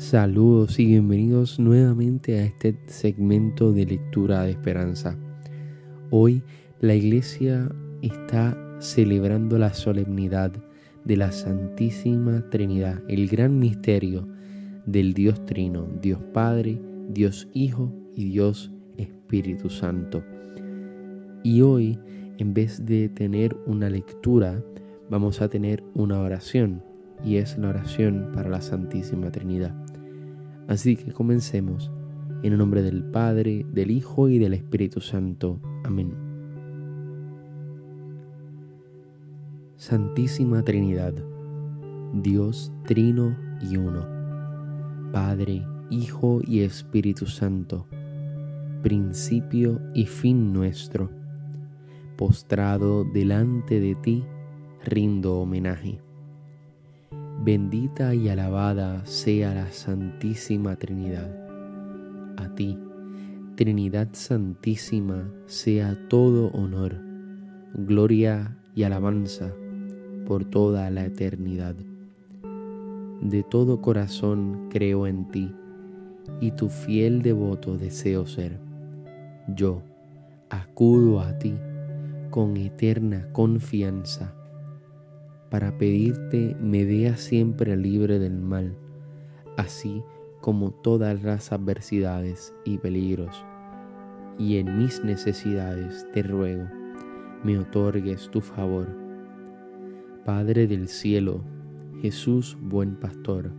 Saludos y bienvenidos nuevamente a este segmento de lectura de esperanza. Hoy la iglesia está celebrando la solemnidad de la Santísima Trinidad, el gran misterio del Dios Trino, Dios Padre, Dios Hijo y Dios Espíritu Santo. Y hoy, en vez de tener una lectura, vamos a tener una oración, y es la oración para la Santísima Trinidad. Así que comencemos en el nombre del Padre, del Hijo y del Espíritu Santo. Amén. Santísima Trinidad, Dios Trino y Uno, Padre, Hijo y Espíritu Santo, principio y fin nuestro, postrado delante de ti, rindo homenaje Bendita y alabada sea la Santísima Trinidad. A ti, Trinidad Santísima, sea todo honor, gloria y alabanza por toda la eternidad. De todo corazón creo en ti y tu fiel devoto deseo ser. Yo acudo a ti con eterna confianza para pedirte me vea siempre libre del mal, así como todas las adversidades y peligros. Y en mis necesidades te ruego, me otorgues tu favor. Padre del cielo, Jesús buen pastor,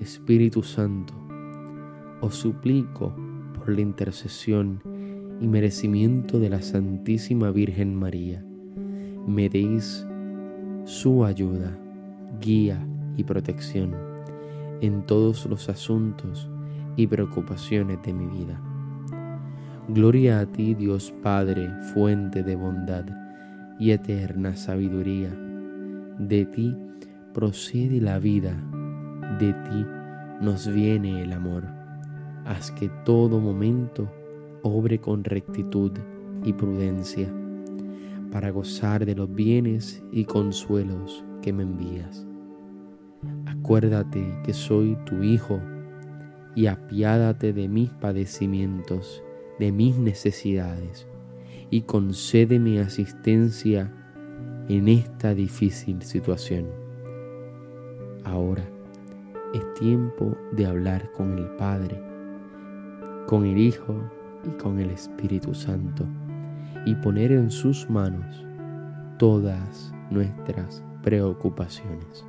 Espíritu Santo, os suplico por la intercesión y merecimiento de la Santísima Virgen María, me deis su ayuda, guía y protección en todos los asuntos y preocupaciones de mi vida. Gloria a ti, Dios Padre, fuente de bondad y eterna sabiduría. De ti procede la vida, de ti nos viene el amor. Haz que todo momento obre con rectitud y prudencia para gozar de los bienes y consuelos que me envías. Acuérdate que soy tu Hijo y apiádate de mis padecimientos, de mis necesidades, y concédeme asistencia en esta difícil situación. Ahora es tiempo de hablar con el Padre, con el Hijo y con el Espíritu Santo y poner en sus manos todas nuestras preocupaciones.